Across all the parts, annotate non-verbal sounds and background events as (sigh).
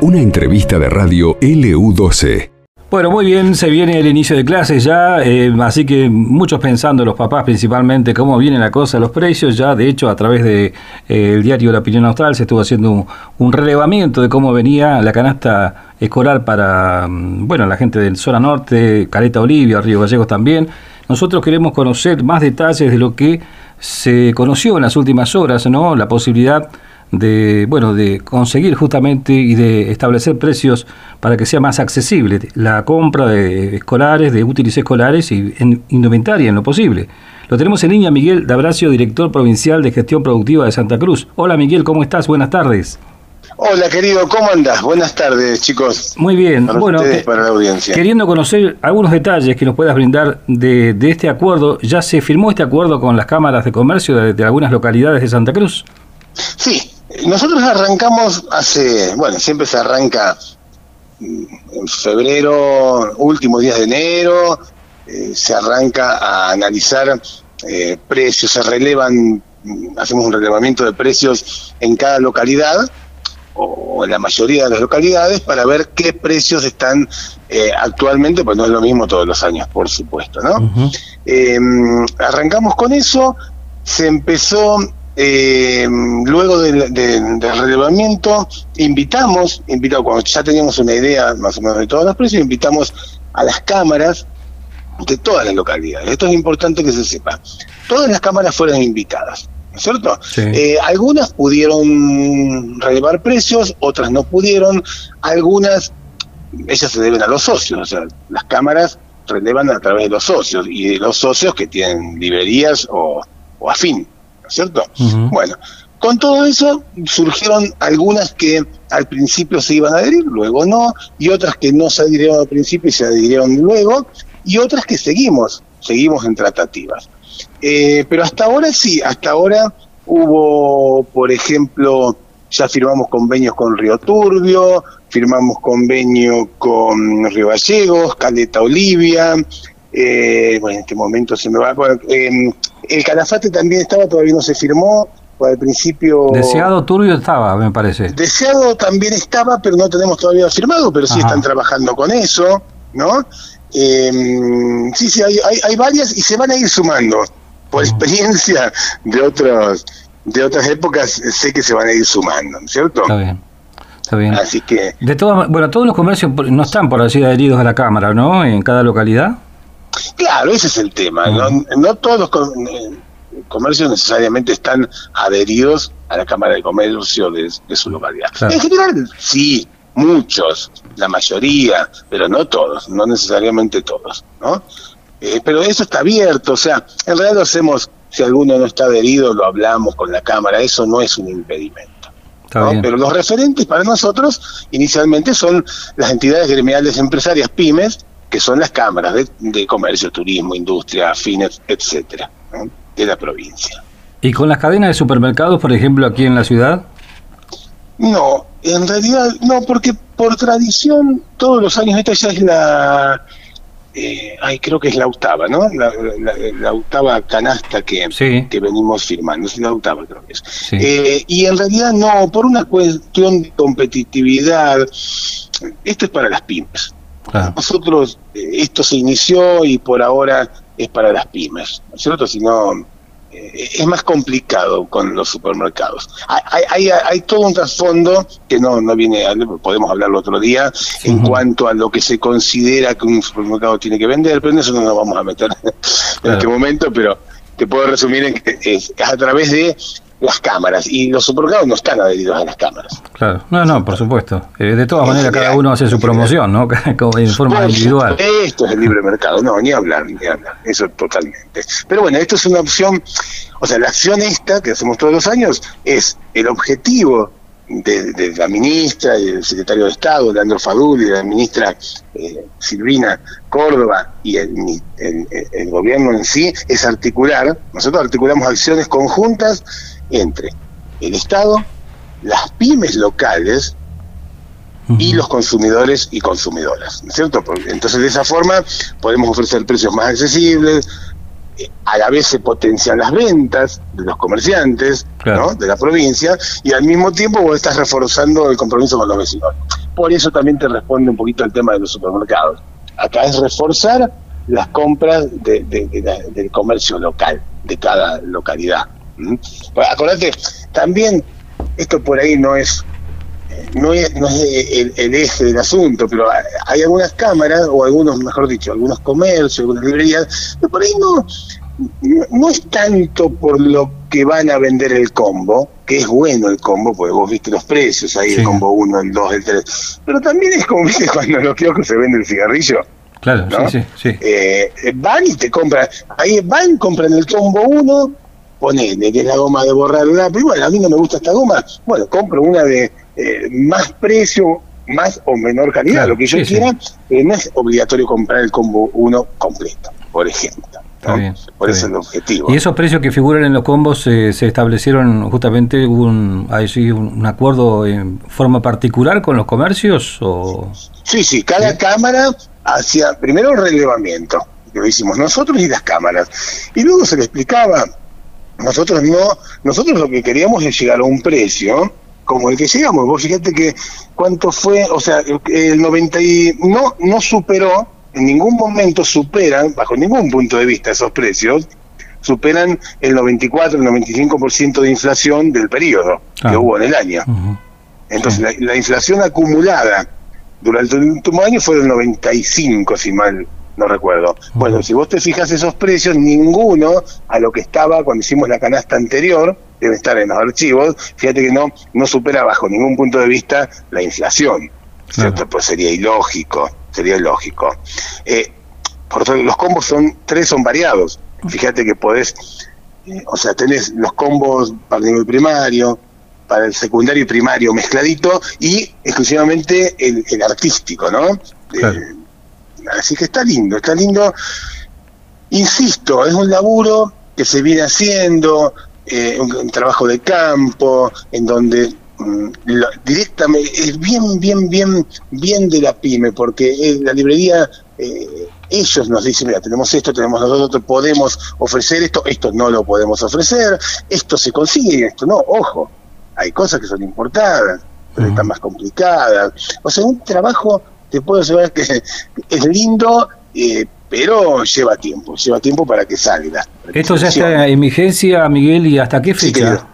Una entrevista de radio LU12. Bueno, muy bien, se viene el inicio de clases ya, eh, así que muchos pensando, los papás principalmente, cómo viene la cosa, los precios, ya de hecho a través del de, eh, diario La Opinión Austral se estuvo haciendo un, un, relevamiento de cómo venía la canasta escolar para, mm, bueno, la gente del zona norte, Caleta Olivia, Río Gallegos también. Nosotros queremos conocer más detalles de lo que se conoció en las últimas horas, ¿no? La posibilidad de bueno de conseguir justamente y de establecer precios para que sea más accesible la compra de escolares, de útiles escolares y en indumentaria en lo posible. Lo tenemos en línea Miguel Dabracio, director provincial de gestión productiva de Santa Cruz. Hola Miguel, ¿cómo estás? Buenas tardes. Hola querido, ¿cómo andas? Buenas tardes chicos. Muy bien, para bueno, ustedes, para la audiencia. queriendo conocer algunos detalles que nos puedas brindar de, de, este acuerdo, ¿ya se firmó este acuerdo con las cámaras de comercio de, de algunas localidades de Santa Cruz? Sí, nosotros arrancamos hace, bueno, siempre se arranca en febrero, últimos días de enero, eh, se arranca a analizar eh, precios, se relevan, hacemos un relevamiento de precios en cada localidad o en la mayoría de las localidades para ver qué precios están eh, actualmente, pues no es lo mismo todos los años, por supuesto, ¿no? Uh -huh. arrancamos con eso, se empezó eh, luego del, del, del, relevamiento, invitamos, invitamos, cuando ya teníamos una idea más o menos de todos los precios, invitamos a las cámaras de todas las localidades. Esto es importante que se sepa. Todas las cámaras fueron invitadas, ¿no es cierto? Sí. Eh, algunas pudieron relevar precios, otras no pudieron, algunas, ellas se deben a los socios, o sea, las cámaras relevan a través de los socios y de los socios que tienen librerías o, o afín. ¿No es cierto? Uh -huh. Bueno, con todo eso surgieron algunas que al principio se iban a adherir, luego no, y otras que no se adhirieron al principio y se adhirieron luego, y otras que seguimos, seguimos en tratativas. Eh, pero hasta ahora sí, hasta ahora hubo, por ejemplo, ya firmamos convenios con Río Turbio, firmamos convenio con Río Gallegos, Caleta Olivia, eh, bueno, en este momento se me va, eh, el Calafate también estaba, todavía no se firmó, al principio... Deseado Turbio estaba, me parece. Deseado también estaba, pero no tenemos todavía firmado, pero sí Ajá. están trabajando con eso, ¿no? Eh, sí, sí, hay, hay, hay, varias y se van a ir sumando. Por experiencia de otros de otras épocas, sé que se van a ir sumando, ¿cierto? Está bien. Está bien. Así que... De todas, bueno, todos los comercios no están, por así adheridos a la Cámara, ¿no? En cada localidad. Claro, ese es el tema. Uh -huh. no, no, todos los comercios necesariamente están adheridos a la Cámara de Comercio de, de su localidad. Claro. En general, sí, muchos, la mayoría, pero no todos, no necesariamente todos, ¿no? Eh, pero eso está abierto, o sea, en realidad lo hacemos, si alguno no está adherido, lo hablamos con la Cámara, eso no es un impedimento. ¿no? Pero los referentes para nosotros inicialmente son las entidades gremiales empresarias, pymes, que son las cámaras de, de comercio, turismo, industria, fines, etcétera, ¿no? de la provincia. ¿Y con las cadenas de supermercados, por ejemplo, aquí en la ciudad? No, en realidad no, porque por tradición todos los años, esta ya es la, eh, ay, creo que es la octava, ¿no? La, la, la octava canasta que, sí. que, venimos firmando, es la octava creo que es. Sí. Eh, y en realidad no, por una cuestión de competitividad, esto es para las pymes. Nosotros, eh, esto se inició y por ahora es para las pymes, ¿no es cierto? Si no, eh, es más complicado con los supermercados. Hay, hay, hay todo un trasfondo que no, no viene, podemos hablarlo otro día, sí. en cuanto a lo que se considera que un supermercado tiene que vender, pero en eso no nos vamos a meter (laughs) en este momento, pero te puedo resumir en que es a través de las cámaras y los supermercados no están adheridos a las cámaras. Claro, no, no, por supuesto. Eh, de todas maneras, cada uno hace su promoción, ¿no? (laughs) en forma individual. Esto es el libre mercado, no, ni hablar, ni hablar, eso totalmente. Pero bueno, esto es una opción, o sea, la acción esta que hacemos todos los años es el objetivo de, de la ministra y del secretario de Estado, Leandro Fadul, y de la ministra eh, Silvina Córdoba y el, el, el gobierno en sí, es articular, nosotros articulamos acciones conjuntas entre el Estado, las pymes locales uh -huh. y los consumidores y consumidoras, ¿no es cierto? Entonces de esa forma podemos ofrecer precios más accesibles, eh, a la vez se potencian las ventas de los comerciantes ¿no? de la provincia y al mismo tiempo vos estás reforzando el compromiso con los vecinos. Por eso también te responde un poquito el tema de los supermercados. Acá es reforzar las compras del comercio local, de cada localidad. Pues acordate, también esto por ahí no es no es, no es el, eje del asunto, pero hay algunas cámaras, o algunos, mejor dicho, algunos comercios, algunas librerías, pero por ahí no, no es tanto por lo que van a vender el combo, que es bueno el combo, porque vos viste los precios ahí, el combo 1, el 2, el 3, pero también es como (laughs) viste cuando en los kioscos se vende el cigarrillo. Claro, sí, sí, sí. Eh, van y te compran, ahí van, compran el combo 1, ponele, que es la goma de borrar el lápiz, bueno, a mí no me gusta esta goma, bueno, compro una de eh, más precio, más o menor calidad, lo que yo quiera, eh, no es obligatorio comprar el combo 1 completo, por ejemplo. por eso es el objetivo. ¿Y esos precios que figuran en los combos eh, se establecieron justamente un, un acuerdo en forma particular con los comercios? O... Sí, sí, cada cámara hacía primero el relevamiento, lo hicimos nosotros y las cámaras, y luego se le explicaba, nosotros no, nosotros lo que queríamos es llegar a un precio como el que llegamos. Vos fíjate que cuánto fue, o sea, el 90 y no, no superó, en ningún momento superan, bajo ningún punto de vista, esos precios, superan el 94, el 95% de inflación del periodo que ah. hubo en el año. Entonces, la, inflación acumulada durante el último año fue del 95, si mal no recuerdo. Bueno, si vos te fijas esos precios, ninguno a lo que estaba cuando hicimos la canasta anterior, debe estar en los archivos, fíjate que no, no supera bajo ningún punto de vista la inflación. ¿cierto? Pues sería ilógico, sería ilógico. Eh, por eso los combos son, tres son variados. Fíjate que podés, eh, o sea, tenés los combos para el nivel primario, para el secundario y primario mezcladito y exclusivamente el, artístico, ¿no? Eh, así que está lindo, está lindo. Insisto, es un laburo que se viene haciendo, eh, un, trabajo de campo, en donde mm, directamente es bien, bien, bien, bien de la pyme, porque la librería, eh, ellos nos dicen, mira, tenemos esto, tenemos nosotros, podemos ofrecer esto, esto no lo podemos ofrecer, esto se consigue, esto no, ojo, hay cosas que son importadas, pero están más complicadas. O sea, un trabajo te puedo asegurar que (laughs) es lindo, eh, pero lleva tiempo, lleva tiempo para que salga. ¿Esto ya está en vigencia, Miguel, y hasta qué fecha?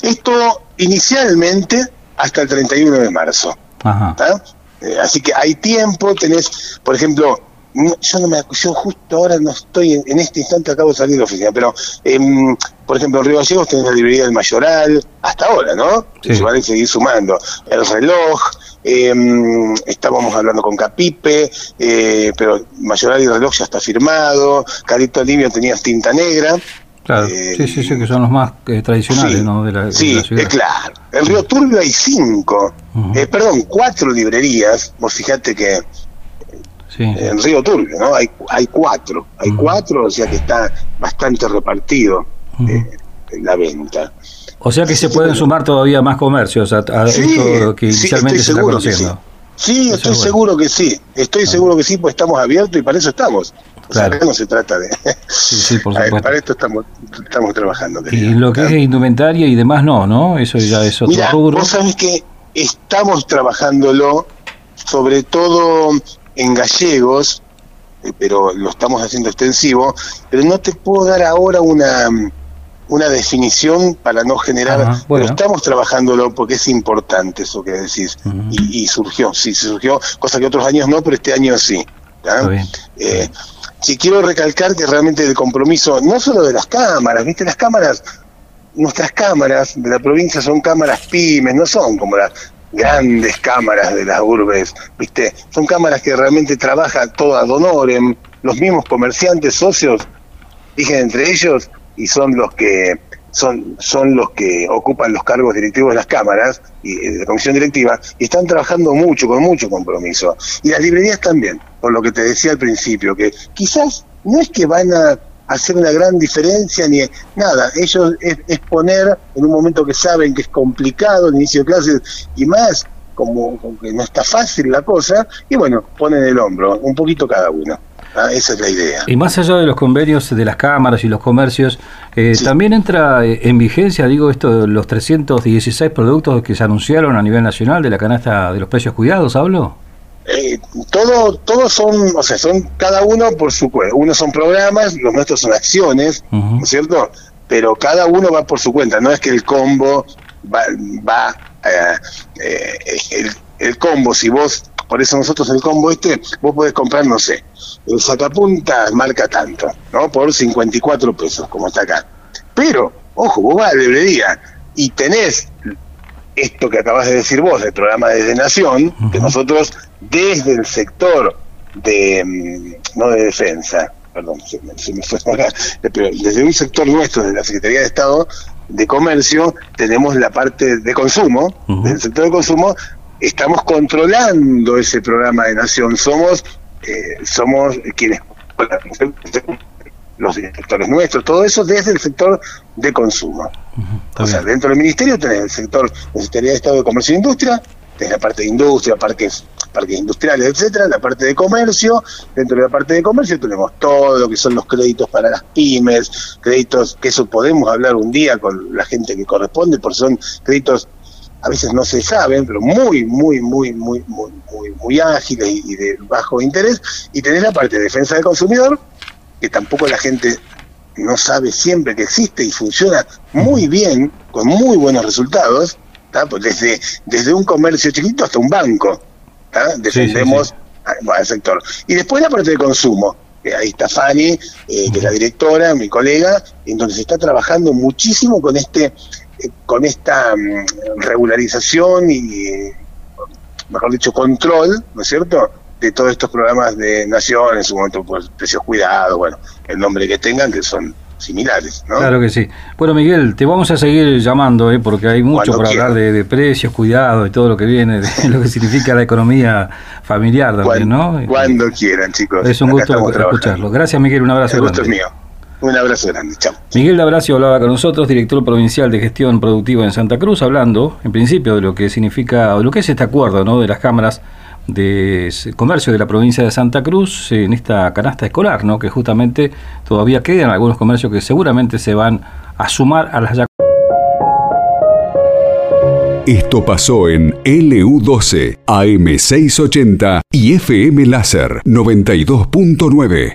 Esto inicialmente hasta el 31 de marzo. Eh, así que hay tiempo, tenés, por ejemplo, yo no me yo justo ahora no estoy en, este instante acabo de salir de la oficina pero em, por ejemplo en Río Gallegos tenés la librería del Mayoral hasta ahora no se van a seguir sumando. El reloj eh, estábamos hablando con Capipe eh, pero Mayoral reloj ya está firmado Carito Alivio tenía tinta negra Claro, eh, sí, sí, sí, que son los más eh, tradicionales, ¿no? De la, sí, claro. En Río Turbio hay cinco, perdón, cuatro librerías. Vos fíjate que en Río Turbio, ¿no? Hay, hay cuatro, hay cuatro, o sea que está bastante repartido eh, la venta. O sea que se pueden sumar todavía más comercios a, esto que inicialmente se está conociendo. Sí, estoy seguro que sí, estoy seguro que sí, pues estamos abiertos y para eso estamos. O sea, no se trata de... Sí, sí, por (laughs) supuesto. Para esto estamos, estamos trabajando. Y lo que es indumentaria y demás no, ¿no? Eso ya es otro rubro. Vos sabés que estamos trabajándolo, sobre todo en gallegos, eh, pero lo estamos haciendo extensivo, pero no te puedo dar ahora una, una definición para no generar, pero estamos trabajándolo porque es importante eso que decís, y, surgió, sí, surgió, cosa que otros años no, pero este año sí. Eh, sí, quiero recalcar que realmente el compromiso, no solo de las cámaras, viste, las cámaras, nuestras cámaras de la provincia son cámaras pymes, no son como las grandes cámaras de las urbes, ¿viste? Son cámaras que realmente trabajan todas donorem, los mismos comerciantes socios, dije entre ellos, y son los que son, son los que ocupan los cargos directivos de las cámaras y de la comisión directiva y están trabajando mucho, con mucho compromiso. Y las librerías también, por lo que te decía al principio, que quizás no es que van a hacer una gran diferencia ni nada. Ellos es, poner en un momento que saben que es complicado el inicio de clases y más como, que no está fácil la cosa y bueno, ponen el hombro, un poquito cada uno. ¿Ah? Esa es la idea. Y más allá de los convenios de las cámaras y los comercios, eh, también entra eh, en vigencia, digo, esto los 316 productos que se anunciaron a nivel nacional de la canasta de los precios cuidados, ¿hablo? Eh, todo, todos son, o sea, son cada uno por su cuenta. Unos son programas, los nuestros son acciones, ¿no es cierto? Pero cada uno va por su cuenta. No es que el combo va, va el, el combo, si vos por eso nosotros el combo este, vos podés comprar, no sé, el sacapunta marca tanto, ¿no? Por 54 pesos, como está acá. Pero, ojo, vos vas a la librería y tenés esto que acabas de decir vos, el programa Desde Nación, que nosotros desde el sector de, mm, no de defensa, perdón, se me, fue (laughs) pero desde un sector nuestro, de la Secretaría de Estado de Comercio, tenemos la parte de consumo, del sector de consumo, estamos controlando ese programa de nación, somos, eh, somos quienes los directores nuestros, todo eso desde el sector de consumo. o sea, dentro del ministerio tenés el sector, la Secretaría de Estado de Comercio e Industria, tenés la parte de industria, parques, parques industriales, etcétera, la parte de comercio, dentro de la parte de comercio tenemos todo lo que son los créditos para las pymes, créditos, que eso podemos hablar un día con la gente que corresponde, porque son créditos a veces no se saben, pero muy, muy, muy, muy, muy, muy, muy ágiles y, de bajo interés. Y tenés la parte de defensa del consumidor, que tampoco la gente no sabe siempre que existe y funciona muy bien, con muy buenos resultados, pues desde, desde un comercio chiquito hasta un banco. Defendemos Al, sector. Y después la parte de consumo. ahí está Fanny, eh, que es la directora, mi colega, en donde se está trabajando muchísimo con este con esta mm, regularización y, mejor dicho, control, ¿no es cierto?, de todos estos programas de nación, en su momento, pues, precios cuidados, bueno, el nombre que tengan, que son similares, ¿no? Claro que sí. Bueno, Miguel, te vamos a seguir llamando, ¿eh? porque hay mucho para hablar de, precios, cuidados y todo lo que viene, de (laughs) lo que significa la economía familiar también, ¿no? Cuando quieran, chicos. Es un gusto escucharlo. Gracias, Miguel, un abrazo. El gusto es mío. Un abrazo grande, chao. Miguel Dabracio hablaba con nosotros, director provincial de gestión productiva en Santa Cruz, hablando en principio de lo que significa, o lo que es este acuerdo ¿no? de las cámaras de comercio de la provincia de Santa Cruz en esta canasta escolar, ¿no? que justamente todavía quedan algunos comercios que seguramente se van a sumar a las esto pasó en LU12, AM680 y FM Láser 92.9.